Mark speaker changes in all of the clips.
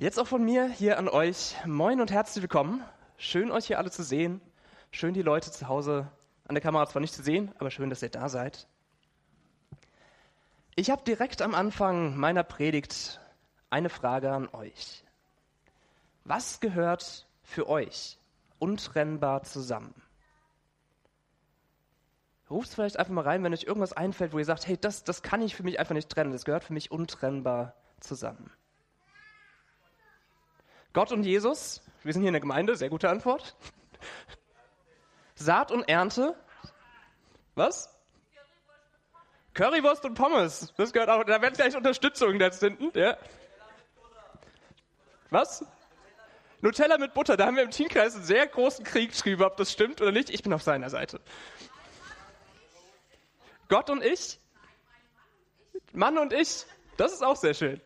Speaker 1: Jetzt auch von mir hier an euch. Moin und herzlich willkommen. Schön, euch hier alle zu sehen. Schön, die Leute zu Hause an der Kamera zwar nicht zu sehen, aber schön, dass ihr da seid. Ich habe direkt am Anfang meiner Predigt eine Frage an euch. Was gehört für euch untrennbar zusammen? Ruft vielleicht einfach mal rein, wenn euch irgendwas einfällt, wo ihr sagt, hey, das, das kann ich für mich einfach nicht trennen, das gehört für mich untrennbar zusammen. Gott und Jesus, wir sind hier in der Gemeinde, sehr gute Antwort. Saat und Ernte, was? Currywurst und Pommes, das gehört auch, da wird gleich Unterstützung jetzt hinten, ja. Was? Nutella mit Butter, da haben wir im Teamkreis einen sehr großen Krieg geschrieben, ob das stimmt oder nicht. Ich bin auf seiner Seite. Gott und ich? Mann und ich? Das ist auch sehr schön.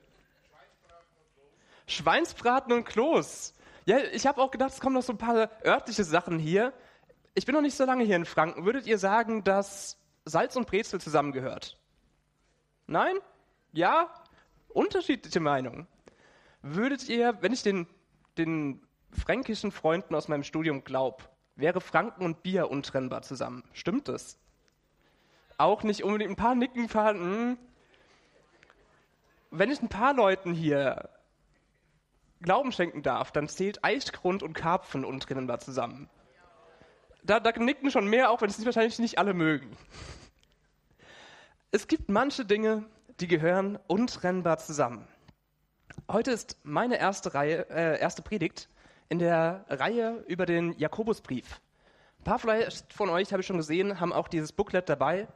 Speaker 1: Schweinsbraten und Kloß. Ja, ich habe auch gedacht, es kommen noch so ein paar örtliche Sachen hier. Ich bin noch nicht so lange hier in Franken. Würdet ihr sagen, dass Salz und Brezel zusammengehört? Nein? Ja? Unterschiedliche Meinungen. Würdet ihr, wenn ich den, den fränkischen Freunden aus meinem Studium glaube, wäre Franken und Bier untrennbar zusammen? Stimmt das? Auch nicht unbedingt ein paar Nicken, ein hm. Wenn ich ein paar Leuten hier Glauben schenken darf, dann zählt Eichgrund und Karpfen untrennbar zusammen. Da, da nicken schon mehr, auch wenn es wahrscheinlich nicht alle mögen. Es gibt manche Dinge, die gehören untrennbar zusammen. Heute ist meine erste, Reihe, äh, erste Predigt in der Reihe über den Jakobusbrief. Ein paar vielleicht von euch, habe ich schon gesehen, haben auch dieses Booklet dabei.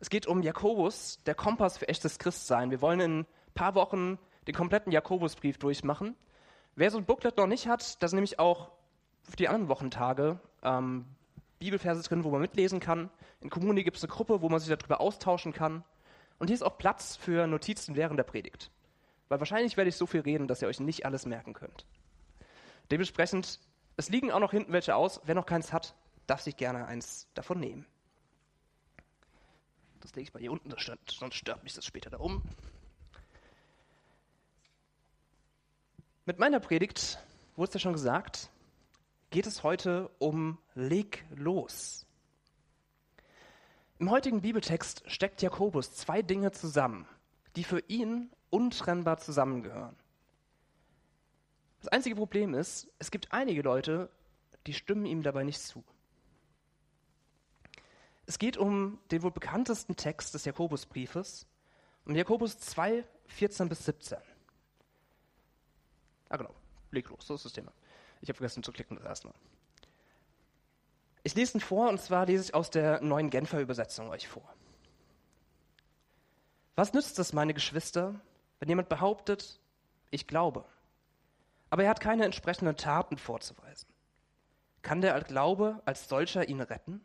Speaker 1: Es geht um Jakobus, der Kompass für echtes Christsein. Wir wollen in ein paar Wochen den kompletten Jakobusbrief durchmachen. Wer so ein Booklet noch nicht hat, da sind nämlich auch für die anderen Wochentage ähm, Bibelverse drin, wo man mitlesen kann. In Kommune gibt es eine Gruppe, wo man sich darüber austauschen kann. Und hier ist auch Platz für Notizen während der Predigt. Weil wahrscheinlich werde ich so viel reden, dass ihr euch nicht alles merken könnt. Dementsprechend, es liegen auch noch hinten welche aus. Wer noch keins hat, darf sich gerne eins davon nehmen. Das lege ich mal hier unten, sonst stört mich das später da oben. Mit meiner Predigt, wurde es ja schon gesagt, geht es heute um Leg los. Im heutigen Bibeltext steckt Jakobus zwei Dinge zusammen, die für ihn untrennbar zusammengehören. Das einzige Problem ist, es gibt einige Leute, die stimmen ihm dabei nicht zu. Es geht um den wohl bekanntesten Text des Jakobusbriefes, um Jakobus 2, 14 bis 17. Ah, genau. Leg los, so ist das Thema. Ich habe vergessen zu klicken das erste Mal. Ich lese ihn vor und zwar lese ich aus der neuen Genfer Übersetzung euch vor. Was nützt es, meine Geschwister, wenn jemand behauptet, ich glaube, aber er hat keine entsprechenden Taten vorzuweisen? Kann der Glaube als solcher ihn retten?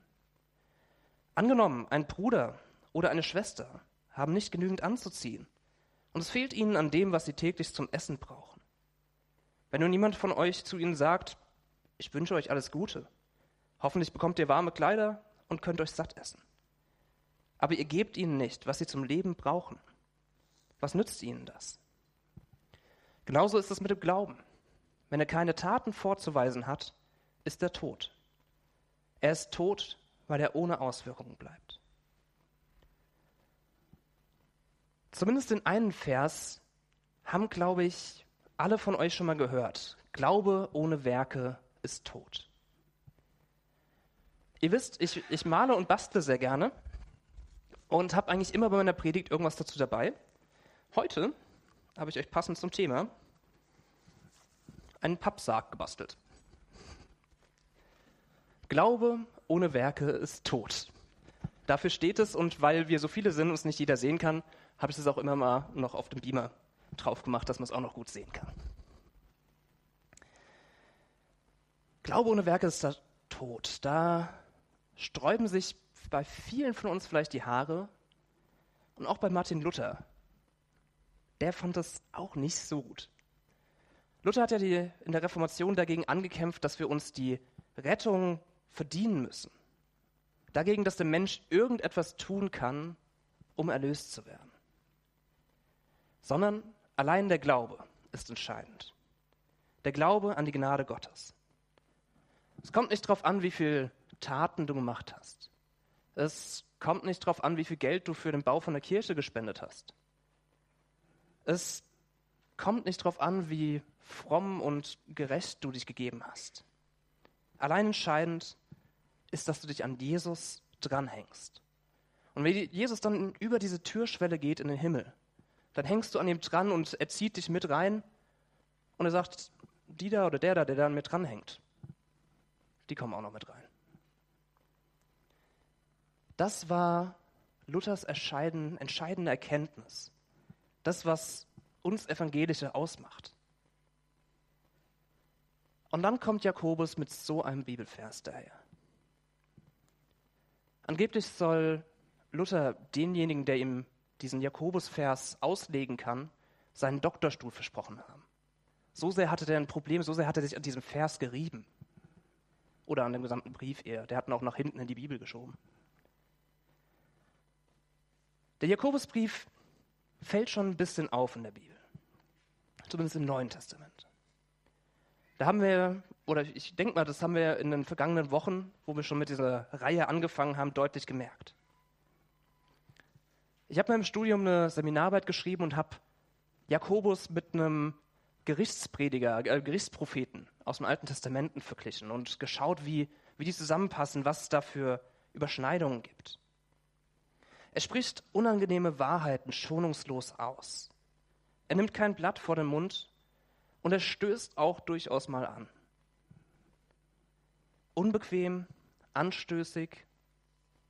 Speaker 1: Angenommen, ein Bruder oder eine Schwester haben nicht genügend anzuziehen und es fehlt ihnen an dem, was sie täglich zum Essen brauchen. Wenn nun niemand von euch zu ihnen sagt, ich wünsche euch alles Gute, hoffentlich bekommt ihr warme Kleider und könnt euch satt essen. Aber ihr gebt ihnen nicht, was sie zum Leben brauchen. Was nützt ihnen das? Genauso ist es mit dem Glauben. Wenn er keine Taten vorzuweisen hat, ist er tot. Er ist tot, weil er ohne Auswirkungen bleibt. Zumindest in einem Vers haben, glaube ich, alle von euch schon mal gehört. Glaube ohne Werke ist tot. Ihr wisst, ich, ich male und bastle sehr gerne und habe eigentlich immer bei meiner Predigt irgendwas dazu dabei. Heute habe ich euch passend zum Thema einen Pappsarg gebastelt. Glaube ohne Werke ist tot. Dafür steht es und weil wir so viele sind und es nicht jeder sehen kann, habe ich es auch immer mal noch auf dem Beamer drauf gemacht, dass man es auch noch gut sehen kann. Glaube ohne Werke ist da tot. Da sträuben sich bei vielen von uns vielleicht die Haare und auch bei Martin Luther. Der fand das auch nicht so gut. Luther hat ja die, in der Reformation dagegen angekämpft, dass wir uns die Rettung verdienen müssen. Dagegen, dass der Mensch irgendetwas tun kann, um erlöst zu werden. Sondern Allein der Glaube ist entscheidend. Der Glaube an die Gnade Gottes. Es kommt nicht darauf an, wie viel Taten du gemacht hast. Es kommt nicht darauf an, wie viel Geld du für den Bau von der Kirche gespendet hast. Es kommt nicht darauf an, wie fromm und gerecht du dich gegeben hast. Allein entscheidend ist, dass du dich an Jesus dranhängst. Und wenn Jesus dann über diese Türschwelle geht in den Himmel, dann hängst du an ihm dran und er zieht dich mit rein und er sagt, die da oder der da, der da mit dranhängt, die kommen auch noch mit rein. Das war Luthers entscheidende Erkenntnis. Das, was uns Evangelische ausmacht. Und dann kommt Jakobus mit so einem Bibelvers daher. Angeblich soll Luther denjenigen, der ihm diesen Jakobusvers auslegen kann, seinen Doktorstuhl versprochen haben. So sehr hatte er ein Problem, so sehr hat er sich an diesem Vers gerieben. Oder an dem gesamten Brief eher. Der hat ihn auch nach hinten in die Bibel geschoben. Der Jakobusbrief fällt schon ein bisschen auf in der Bibel. Zumindest im Neuen Testament. Da haben wir, oder ich denke mal, das haben wir in den vergangenen Wochen, wo wir schon mit dieser Reihe angefangen haben, deutlich gemerkt. Ich habe mir im Studium eine Seminararbeit geschrieben und habe Jakobus mit einem Gerichtsprediger, äh, Gerichtspropheten aus dem Alten Testament verglichen und geschaut, wie, wie die zusammenpassen, was es da für Überschneidungen gibt. Er spricht unangenehme Wahrheiten schonungslos aus. Er nimmt kein Blatt vor den Mund und er stößt auch durchaus mal an. Unbequem, anstößig,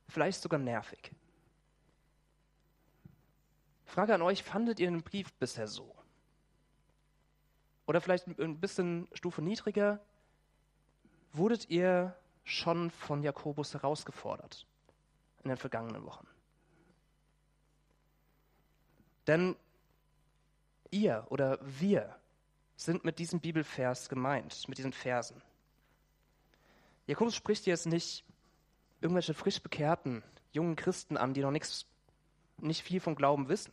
Speaker 1: vielleicht sogar nervig. Frage an euch, fandet ihr den Brief bisher so? Oder vielleicht ein bisschen Stufe niedriger, wurdet ihr schon von Jakobus herausgefordert in den vergangenen Wochen? Denn ihr oder wir sind mit diesem Bibelvers gemeint, mit diesen Versen. Jakobus spricht jetzt nicht irgendwelche frisch bekehrten jungen Christen an, die noch nichts nicht viel vom Glauben wissen,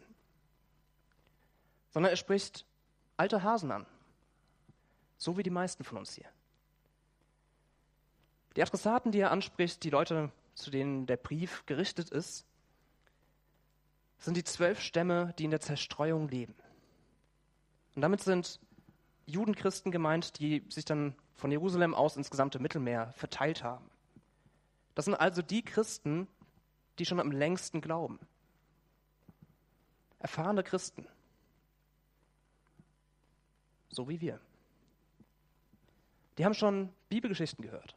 Speaker 1: sondern er spricht alte Hasen an, so wie die meisten von uns hier. Die Adressaten, die er anspricht, die Leute, zu denen der Brief gerichtet ist, sind die zwölf Stämme, die in der Zerstreuung leben. Und damit sind Judenchristen gemeint, die sich dann von Jerusalem aus ins gesamte Mittelmeer verteilt haben. Das sind also die Christen, die schon am längsten glauben erfahrene Christen, so wie wir. Die haben schon Bibelgeschichten gehört,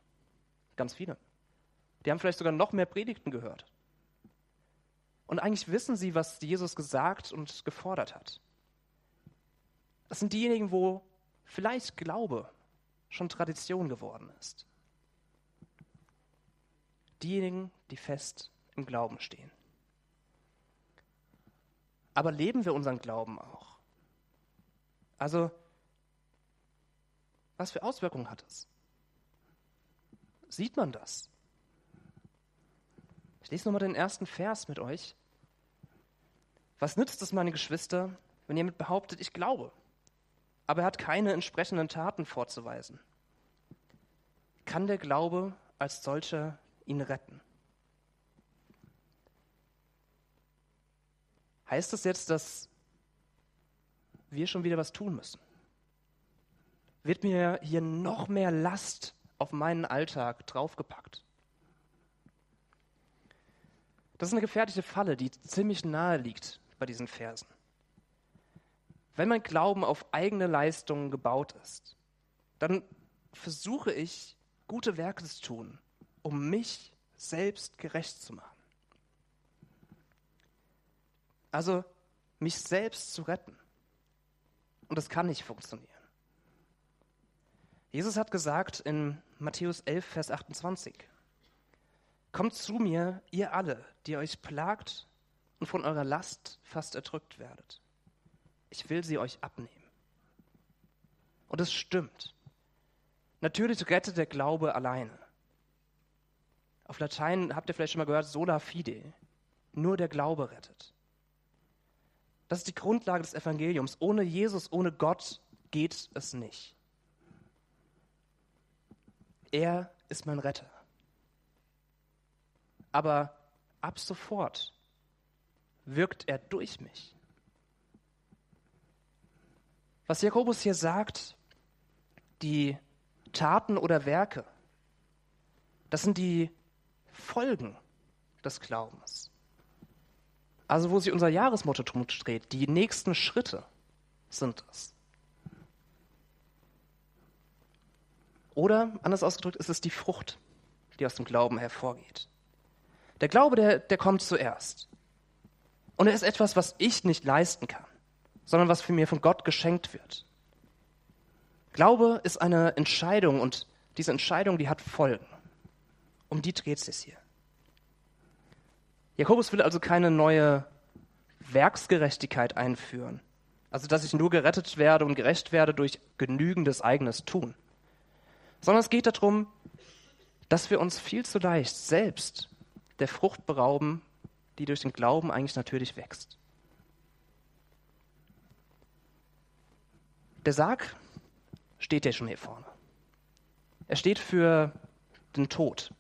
Speaker 1: ganz viele. Die haben vielleicht sogar noch mehr Predigten gehört. Und eigentlich wissen sie, was Jesus gesagt und gefordert hat. Das sind diejenigen, wo vielleicht Glaube schon Tradition geworden ist. Diejenigen, die fest im Glauben stehen. Aber leben wir unseren Glauben auch? Also, was für Auswirkungen hat es? Sieht man das? Ich lese nochmal den ersten Vers mit euch. Was nützt es, meine Geschwister, wenn jemand behauptet, ich glaube, aber er hat keine entsprechenden Taten vorzuweisen? Kann der Glaube als solcher ihn retten? Heißt das jetzt, dass wir schon wieder was tun müssen? Wird mir hier noch mehr Last auf meinen Alltag draufgepackt? Das ist eine gefährliche Falle, die ziemlich nahe liegt bei diesen Versen. Wenn mein Glauben auf eigene Leistungen gebaut ist, dann versuche ich, gute Werke zu tun, um mich selbst gerecht zu machen. Also mich selbst zu retten. Und das kann nicht funktionieren. Jesus hat gesagt in Matthäus 11, Vers 28, Kommt zu mir, ihr alle, die euch plagt und von eurer Last fast erdrückt werdet. Ich will sie euch abnehmen. Und es stimmt. Natürlich rettet der Glaube alleine. Auf Latein habt ihr vielleicht schon mal gehört, sola fide. Nur der Glaube rettet. Das ist die Grundlage des Evangeliums. Ohne Jesus, ohne Gott geht es nicht. Er ist mein Retter. Aber ab sofort wirkt er durch mich. Was Jakobus hier sagt, die Taten oder Werke, das sind die Folgen des Glaubens. Also wo sich unser Jahresmotto dreht, die nächsten Schritte sind es. Oder, anders ausgedrückt, ist es die Frucht, die aus dem Glauben hervorgeht. Der Glaube, der, der kommt zuerst. Und er ist etwas, was ich nicht leisten kann, sondern was für mir von Gott geschenkt wird. Glaube ist eine Entscheidung und diese Entscheidung, die hat Folgen. Um die dreht es sich hier. Jakobus will also keine neue Werksgerechtigkeit einführen. Also, dass ich nur gerettet werde und gerecht werde durch genügendes eigenes Tun. Sondern es geht darum, dass wir uns viel zu leicht selbst der Frucht berauben, die durch den Glauben eigentlich natürlich wächst. Der Sarg steht ja schon hier vorne. Er steht für den Tod.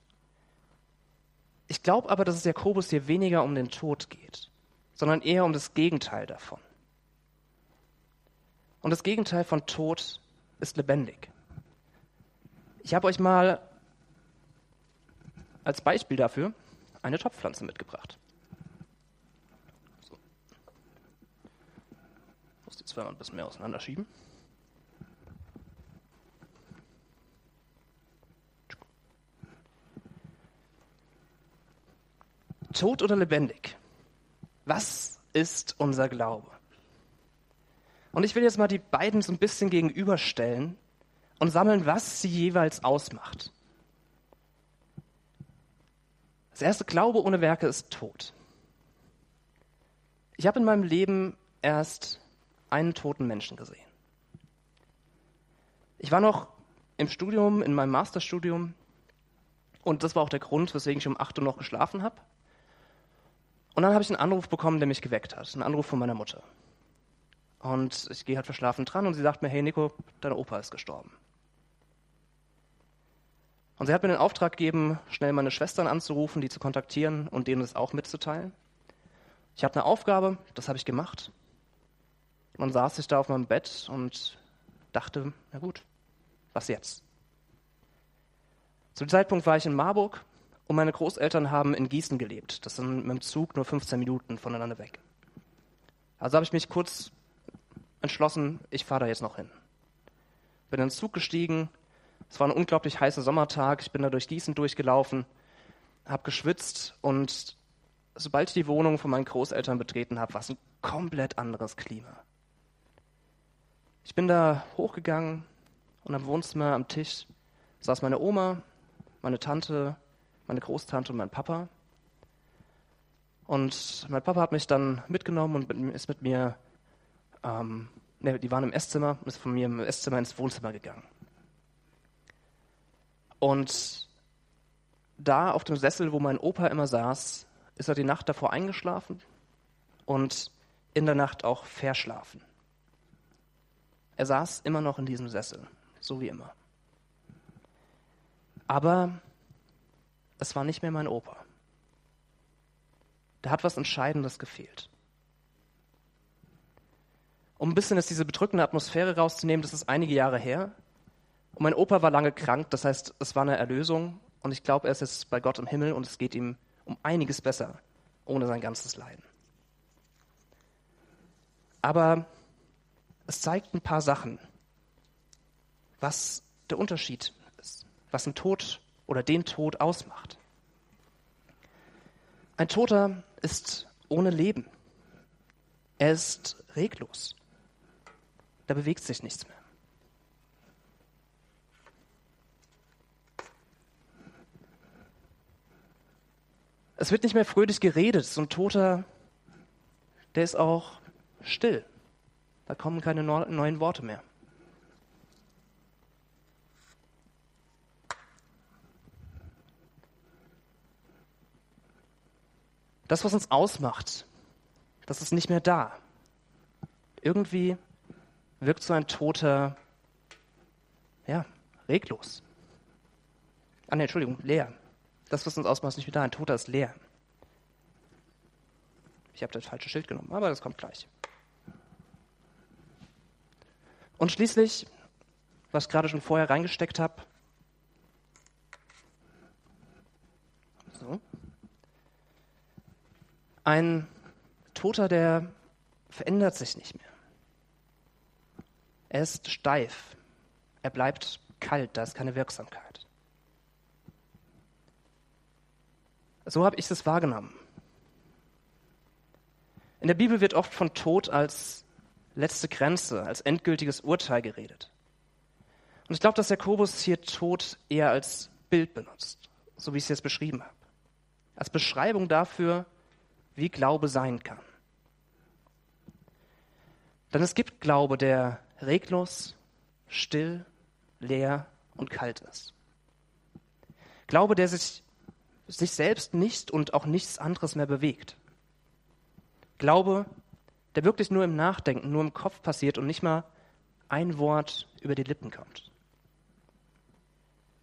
Speaker 1: Ich glaube aber, dass es Jakobus hier weniger um den Tod geht, sondern eher um das Gegenteil davon. Und das Gegenteil von Tod ist lebendig. Ich habe euch mal als Beispiel dafür eine Topfpflanze mitgebracht. So. Ich muss die zweimal ein bisschen mehr auseinanderschieben. Tot oder lebendig? Was ist unser Glaube? Und ich will jetzt mal die beiden so ein bisschen gegenüberstellen und sammeln, was sie jeweils ausmacht. Das erste Glaube ohne Werke ist tot. Ich habe in meinem Leben erst einen toten Menschen gesehen. Ich war noch im Studium, in meinem Masterstudium, und das war auch der Grund, weswegen ich um 8 Uhr noch geschlafen habe. Und dann habe ich einen Anruf bekommen, der mich geweckt hat. Einen Anruf von meiner Mutter. Und ich gehe halt verschlafen dran und sie sagt mir, hey Nico, dein Opa ist gestorben. Und sie hat mir den Auftrag gegeben, schnell meine Schwestern anzurufen, die zu kontaktieren und denen das auch mitzuteilen. Ich hatte eine Aufgabe, das habe ich gemacht. Dann saß ich da auf meinem Bett und dachte, na gut, was jetzt? Zu dem Zeitpunkt war ich in Marburg und meine Großeltern haben in Gießen gelebt. Das sind mit dem Zug nur 15 Minuten voneinander weg. Also habe ich mich kurz entschlossen, ich fahre da jetzt noch hin. Bin in den Zug gestiegen. Es war ein unglaublich heißer Sommertag. Ich bin da durch Gießen durchgelaufen, habe geschwitzt und sobald ich die Wohnung von meinen Großeltern betreten habe, war es ein komplett anderes Klima. Ich bin da hochgegangen und am Wohnzimmer am Tisch saß meine Oma, meine Tante, meine Großtante und mein Papa. Und mein Papa hat mich dann mitgenommen und ist mit mir, ähm, ne, die waren im Esszimmer, ist von mir im Esszimmer ins Wohnzimmer gegangen. Und da auf dem Sessel, wo mein Opa immer saß, ist er die Nacht davor eingeschlafen und in der Nacht auch verschlafen. Er saß immer noch in diesem Sessel, so wie immer. Aber es war nicht mehr mein Opa. Da hat was Entscheidendes gefehlt. Um ein bisschen jetzt diese bedrückende Atmosphäre rauszunehmen, das ist einige Jahre her. Und mein Opa war lange krank, das heißt, es war eine Erlösung. Und ich glaube, er ist jetzt bei Gott im Himmel und es geht ihm um einiges besser, ohne sein ganzes Leiden. Aber es zeigt ein paar Sachen, was der Unterschied ist, was ein Tod oder den Tod ausmacht. Ein Toter ist ohne Leben. Er ist reglos. Da bewegt sich nichts mehr. Es wird nicht mehr fröhlich geredet. So ein Toter, der ist auch still. Da kommen keine neuen Worte mehr. Das, was uns ausmacht, das ist nicht mehr da. Irgendwie wirkt so ein Toter, ja, reglos. Ah, nee, Entschuldigung, leer. Das, was uns ausmacht, ist nicht mehr da. Ein Toter ist leer. Ich habe das falsche Schild genommen, aber das kommt gleich. Und schließlich, was ich gerade schon vorher reingesteckt habe, so, ein Toter, der verändert sich nicht mehr. Er ist steif. Er bleibt kalt, da ist keine Wirksamkeit. So habe ich es wahrgenommen. In der Bibel wird oft von Tod als letzte Grenze, als endgültiges Urteil geredet. Und ich glaube, dass Jakobus hier Tod eher als Bild benutzt, so wie ich es jetzt beschrieben habe. Als Beschreibung dafür, wie Glaube sein kann. Denn es gibt Glaube, der reglos, still, leer und kalt ist. Glaube, der sich, sich selbst nicht und auch nichts anderes mehr bewegt. Glaube, der wirklich nur im Nachdenken, nur im Kopf passiert und nicht mal ein Wort über die Lippen kommt.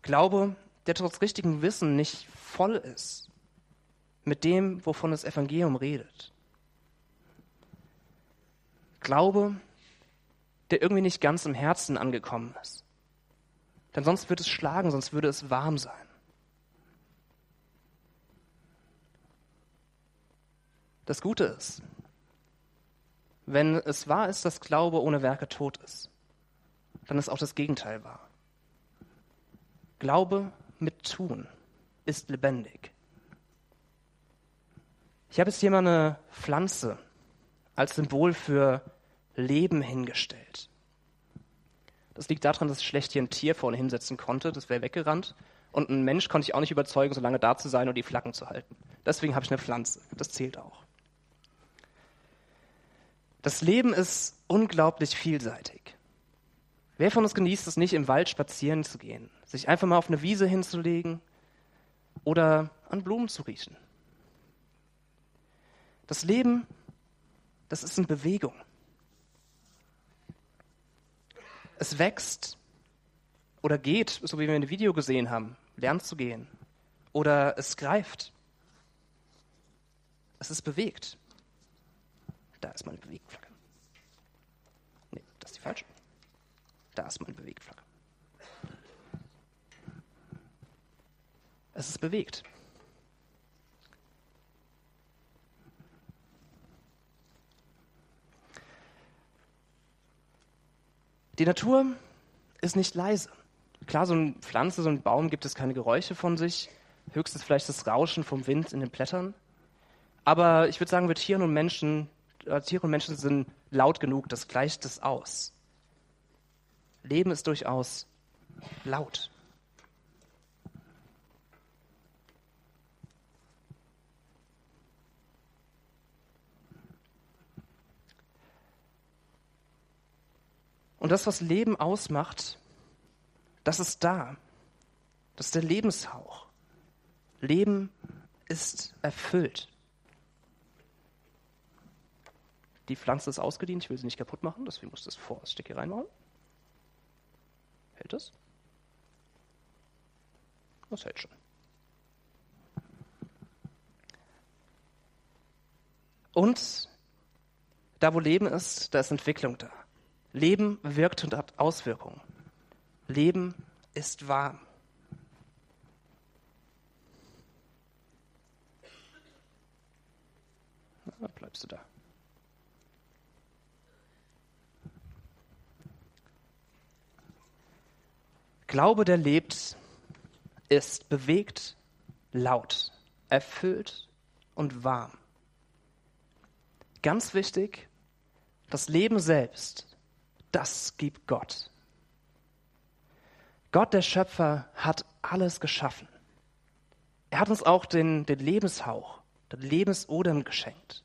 Speaker 1: Glaube, der trotz richtigem Wissen nicht voll ist mit dem, wovon das Evangelium redet. Glaube, der irgendwie nicht ganz im Herzen angekommen ist. Denn sonst würde es schlagen, sonst würde es warm sein. Das Gute ist, wenn es wahr ist, dass Glaube ohne Werke tot ist, dann ist auch das Gegenteil wahr. Glaube mit Tun ist lebendig. Ich habe jetzt hier mal eine Pflanze als Symbol für Leben hingestellt. Das liegt daran, dass ich schlecht hier ein Tier vorne hinsetzen konnte, das wäre weggerannt. Und ein Mensch konnte ich auch nicht überzeugen, so lange da zu sein und die Flaggen zu halten. Deswegen habe ich eine Pflanze. Das zählt auch. Das Leben ist unglaublich vielseitig. Wer von uns genießt es nicht, im Wald spazieren zu gehen, sich einfach mal auf eine Wiese hinzulegen oder an Blumen zu riechen? Das Leben, das ist in Bewegung. Es wächst oder geht, so wie wir in dem Video gesehen haben, lernt zu gehen. Oder es greift. Es ist bewegt. Da ist meine Bewegflagge. Nee, das ist die falsche. Da ist meine Bewegflagge. Es ist bewegt. Die Natur ist nicht leise. Klar, so eine Pflanze, so ein Baum gibt es keine Geräusche von sich, höchstens vielleicht das Rauschen vom Wind in den Blättern. Aber ich würde sagen, wir Tieren und Menschen, Tiere und Menschen sind laut genug, das gleicht es aus. Leben ist durchaus laut. Und das, was Leben ausmacht, das ist da. Das ist der Lebenshauch. Leben ist erfüllt. Die Pflanze ist ausgedient, ich will sie nicht kaputt machen, deswegen muss das vor das Stück hier reinmachen. Hält es? Das hält schon. Und da, wo Leben ist, da ist Entwicklung da. Leben wirkt und hat Auswirkungen. Leben ist warm. Na, bleibst du da. Glaube, der lebt, ist bewegt, laut, erfüllt und warm. Ganz wichtig, das Leben selbst das gibt Gott. Gott, der Schöpfer, hat alles geschaffen. Er hat uns auch den, den Lebenshauch, den Lebensodem geschenkt.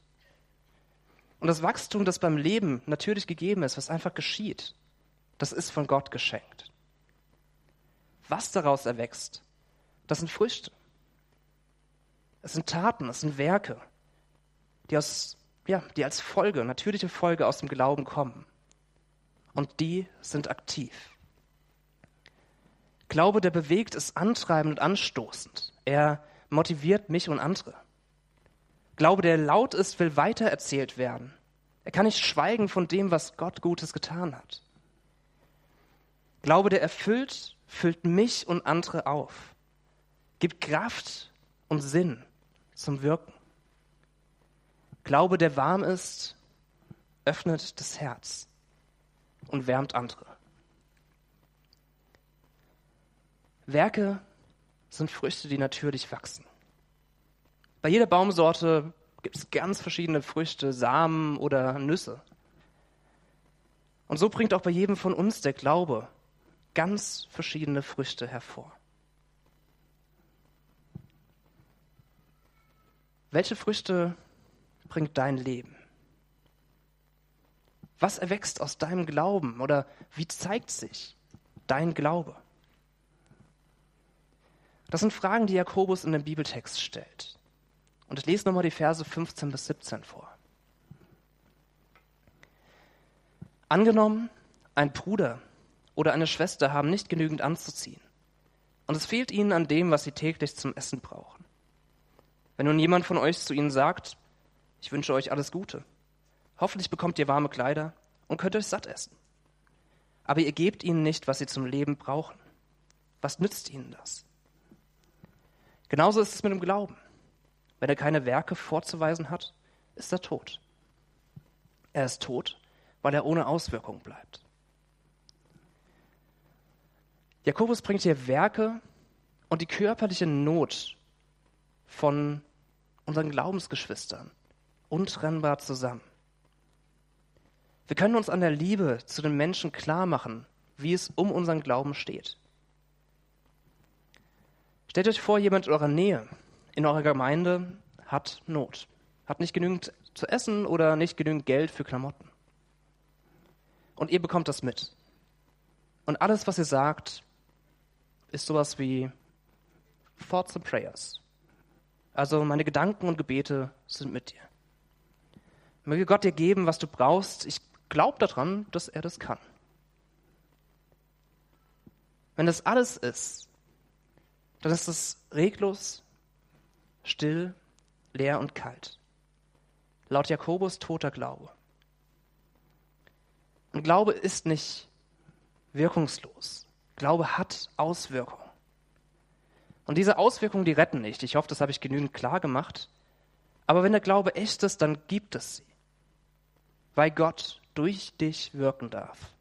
Speaker 1: Und das Wachstum, das beim Leben natürlich gegeben ist, was einfach geschieht, das ist von Gott geschenkt. Was daraus erwächst, das sind Früchte. Es sind Taten, es sind Werke, die, aus, ja, die als Folge, natürliche Folge aus dem Glauben kommen und die sind aktiv. Glaube, der bewegt, ist antreibend und anstoßend. Er motiviert mich und andere. Glaube, der laut ist, will weitererzählt werden. Er kann nicht schweigen von dem, was Gott Gutes getan hat. Glaube, der erfüllt, füllt mich und andere auf, gibt Kraft und Sinn zum Wirken. Glaube, der warm ist, öffnet das Herz und wärmt andere. Werke sind Früchte, die natürlich wachsen. Bei jeder Baumsorte gibt es ganz verschiedene Früchte, Samen oder Nüsse. Und so bringt auch bei jedem von uns der Glaube ganz verschiedene Früchte hervor. Welche Früchte bringt dein Leben? Was erwächst aus deinem Glauben oder wie zeigt sich dein Glaube? Das sind Fragen, die Jakobus in dem Bibeltext stellt. Und ich lese nochmal die Verse 15 bis 17 vor. Angenommen, ein Bruder oder eine Schwester haben nicht genügend anzuziehen. Und es fehlt ihnen an dem, was sie täglich zum Essen brauchen. Wenn nun jemand von euch zu ihnen sagt, ich wünsche euch alles Gute, hoffentlich bekommt ihr warme Kleider und könnt euch satt essen. Aber ihr gebt ihnen nicht, was sie zum Leben brauchen. Was nützt ihnen das? Genauso ist es mit dem Glauben. Wenn er keine Werke vorzuweisen hat, ist er tot. Er ist tot, weil er ohne Auswirkung bleibt. Jakobus bringt hier Werke und die körperliche Not von unseren Glaubensgeschwistern untrennbar zusammen. Wir können uns an der Liebe zu den Menschen klar machen, wie es um unseren Glauben steht. Stellt euch vor, jemand in eurer Nähe in eurer Gemeinde hat Not, hat nicht genügend zu essen oder nicht genügend Geld für Klamotten. Und ihr bekommt das mit. Und alles, was ihr sagt, ist sowas wie Thoughts and Prayers. Also meine Gedanken und Gebete sind mit dir. Möge Gott dir geben, was du brauchst. Ich glaube daran, dass er das kann. Wenn das alles ist, dann ist es reglos, still, leer und kalt. Laut Jakobus toter Glaube. Und Glaube ist nicht wirkungslos. Glaube hat Auswirkungen. Und diese Auswirkungen, die retten nicht. Ich hoffe, das habe ich genügend klar gemacht. Aber wenn der Glaube echt ist, dann gibt es sie. Weil Gott durch dich wirken darf.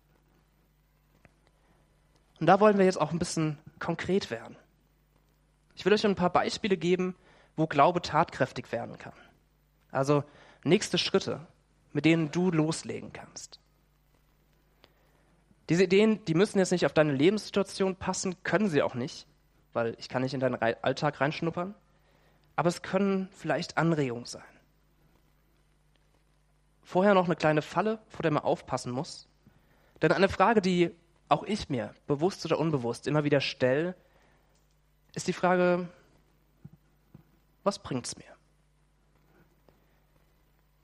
Speaker 1: Und da wollen wir jetzt auch ein bisschen konkret werden. Ich will euch ein paar Beispiele geben, wo Glaube tatkräftig werden kann. Also nächste Schritte, mit denen du loslegen kannst. Diese Ideen, die müssen jetzt nicht auf deine Lebenssituation passen, können sie auch nicht, weil ich kann nicht in deinen Alltag reinschnuppern, aber es können vielleicht Anregungen sein. Vorher noch eine kleine Falle, vor der man aufpassen muss. Denn eine Frage, die auch ich mir, bewusst oder unbewusst, immer wieder stelle, ist die Frage, was bringt's mir?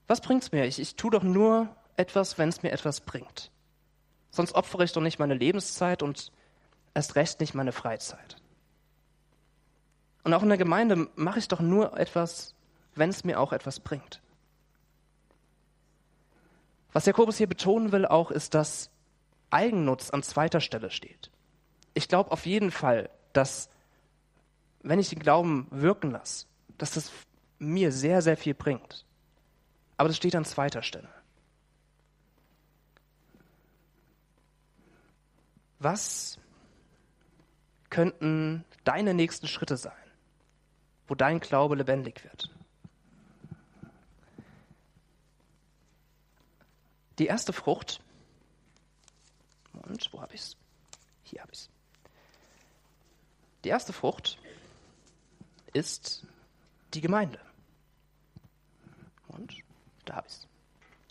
Speaker 1: Was bringt's mir? Ich, ich tue doch nur etwas, wenn es mir etwas bringt. Sonst opfere ich doch nicht meine Lebenszeit und erst recht nicht meine Freizeit. Und auch in der Gemeinde mache ich doch nur etwas, wenn es mir auch etwas bringt. Was Jakobus hier betonen will auch, ist, dass Eigennutz an zweiter Stelle steht. Ich glaube auf jeden Fall, dass wenn ich den Glauben wirken lasse, dass das mir sehr, sehr viel bringt. Aber das steht an zweiter Stelle. Was könnten deine nächsten Schritte sein, wo dein Glaube lebendig wird? Die erste Frucht, und wo habe ich es? Hier habe ich es. Die erste Frucht ist die Gemeinde. Und da habe ich es.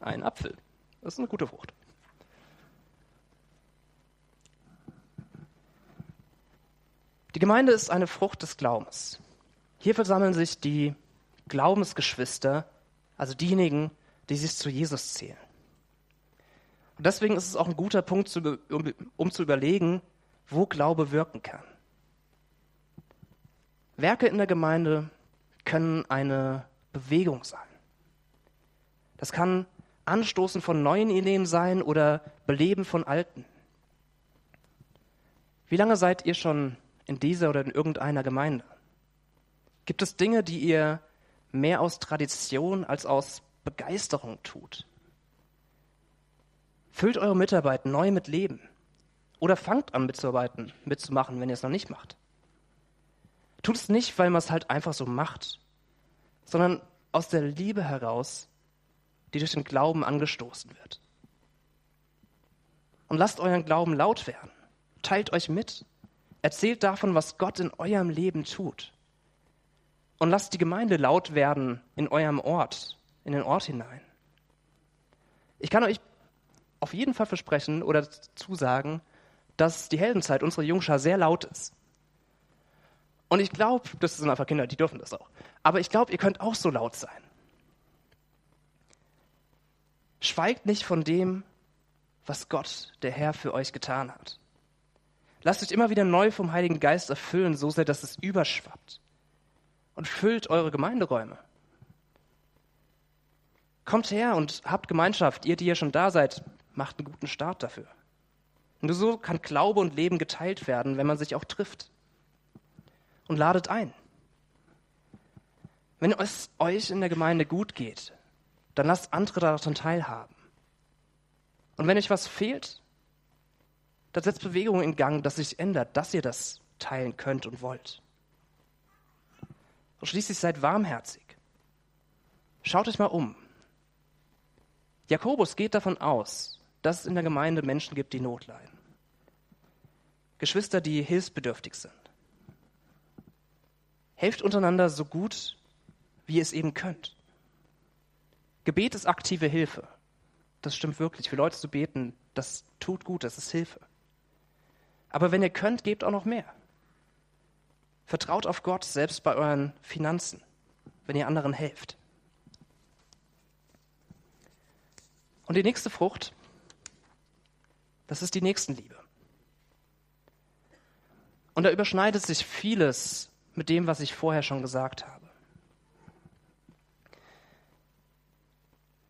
Speaker 1: Ein Apfel. Das ist eine gute Frucht. Die Gemeinde ist eine Frucht des Glaubens. Hier versammeln sich die Glaubensgeschwister, also diejenigen, die sich zu Jesus zählen. Und deswegen ist es auch ein guter Punkt, um, zu überlegen, wo Glaube wirken kann. Werke in der Gemeinde können eine Bewegung sein. Das kann Anstoßen von neuen Ideen sein oder Beleben von alten. Wie lange seid ihr schon in dieser oder in irgendeiner Gemeinde? Gibt es Dinge, die ihr mehr aus Tradition als aus Begeisterung tut? Füllt eure Mitarbeit neu mit Leben oder fangt an mitzuarbeiten, mitzumachen, wenn ihr es noch nicht macht. Tut es nicht, weil man es halt einfach so macht, sondern aus der Liebe heraus, die durch den Glauben angestoßen wird. Und lasst euren Glauben laut werden. Teilt euch mit. Erzählt davon, was Gott in eurem Leben tut. Und lasst die Gemeinde laut werden in eurem Ort, in den Ort hinein. Ich kann euch auf jeden Fall versprechen oder zusagen, dass die Heldenzeit unserer Jungschar sehr laut ist. Und ich glaube, das sind einfach Kinder, die dürfen das auch. Aber ich glaube, ihr könnt auch so laut sein. Schweigt nicht von dem, was Gott, der Herr, für euch getan hat. Lasst euch immer wieder neu vom Heiligen Geist erfüllen, so sehr, dass es überschwappt. Und füllt eure Gemeinderäume. Kommt her und habt Gemeinschaft. Ihr, die ihr schon da seid, macht einen guten Start dafür. Nur so kann Glaube und Leben geteilt werden, wenn man sich auch trifft und ladet ein. Wenn es euch in der Gemeinde gut geht, dann lasst andere daran teilhaben. Und wenn euch was fehlt, dann setzt Bewegung in Gang, dass sich ändert, dass ihr das teilen könnt und wollt. Und schließlich seid warmherzig. Schaut euch mal um. Jakobus geht davon aus, dass es in der Gemeinde Menschen gibt, die Not leiden. Geschwister, die hilfsbedürftig sind. Helft untereinander so gut, wie ihr es eben könnt. Gebet ist aktive Hilfe. Das stimmt wirklich. Für Leute zu beten, das tut gut, das ist Hilfe. Aber wenn ihr könnt, gebt auch noch mehr. Vertraut auf Gott, selbst bei euren Finanzen, wenn ihr anderen helft. Und die nächste Frucht, das ist die Nächstenliebe. Und da überschneidet sich vieles mit dem, was ich vorher schon gesagt habe.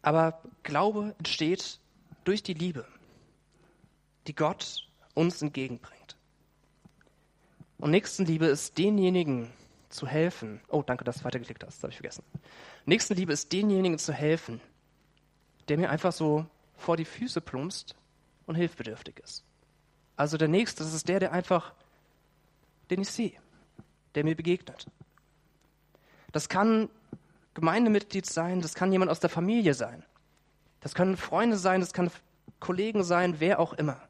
Speaker 1: Aber Glaube entsteht durch die Liebe, die Gott uns entgegenbringt. Und Nächstenliebe ist denjenigen zu helfen. Oh, danke, dass du weitergeklickt hast, das habe ich vergessen. Nächstenliebe ist denjenigen zu helfen, der mir einfach so vor die Füße plumpst und hilfbedürftig ist. Also der Nächste, das ist der, der einfach, den ich sehe der mir begegnet. Das kann Gemeindemitglied sein, das kann jemand aus der Familie sein. Das können Freunde sein, das kann Kollegen sein, wer auch immer.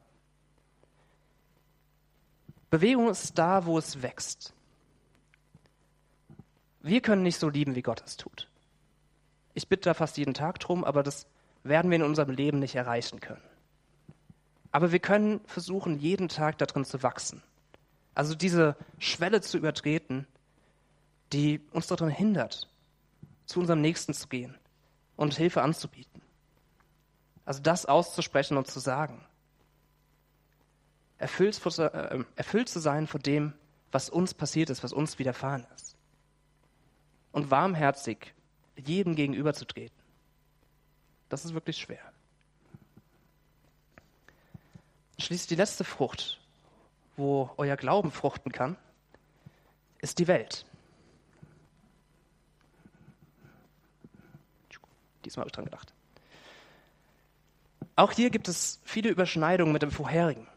Speaker 1: Bewegung ist da, wo es wächst. Wir können nicht so lieben, wie Gott es tut. Ich bitte da fast jeden Tag drum, aber das werden wir in unserem Leben nicht erreichen können. Aber wir können versuchen, jeden Tag darin zu wachsen. Also diese Schwelle zu übertreten, die uns daran hindert, zu unserem Nächsten zu gehen und Hilfe anzubieten. Also das auszusprechen und zu sagen. Erfüllt, äh, erfüllt zu sein von dem, was uns passiert ist, was uns widerfahren ist. Und warmherzig jedem gegenüberzutreten. Das ist wirklich schwer. Schließlich die letzte Frucht, wo euer Glauben fruchten kann, ist die Welt. Diesmal habe ich dran gedacht. Auch hier gibt es viele Überschneidungen mit dem vorherigen.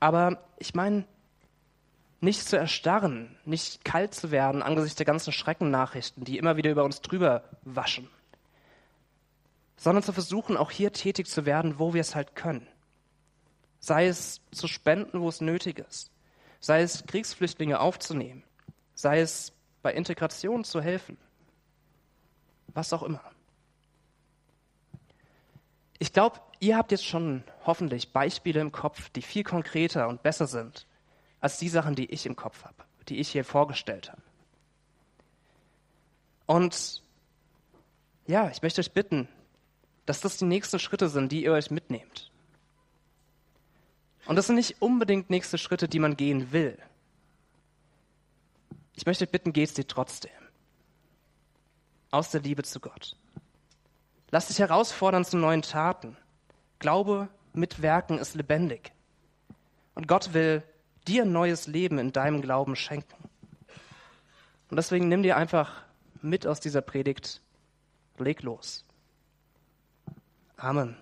Speaker 1: Aber ich meine, nicht zu erstarren, nicht kalt zu werden angesichts der ganzen Schreckennachrichten, die immer wieder über uns drüber waschen, sondern zu versuchen, auch hier tätig zu werden, wo wir es halt können. Sei es zu spenden, wo es nötig ist, sei es Kriegsflüchtlinge aufzunehmen, sei es bei Integration zu helfen, was auch immer. Ich glaube, ihr habt jetzt schon hoffentlich Beispiele im Kopf, die viel konkreter und besser sind als die Sachen, die ich im Kopf habe, die ich hier vorgestellt habe. Und ja, ich möchte euch bitten, dass das die nächsten Schritte sind, die ihr euch mitnehmt. Und das sind nicht unbedingt nächste Schritte, die man gehen will. Ich möchte bitten, geht sie trotzdem. Aus der Liebe zu Gott. Lass dich herausfordern zu neuen Taten. Glaube mit Werken ist lebendig. Und Gott will dir neues Leben in deinem Glauben schenken. Und deswegen nimm dir einfach mit aus dieser Predigt, leg los. Amen.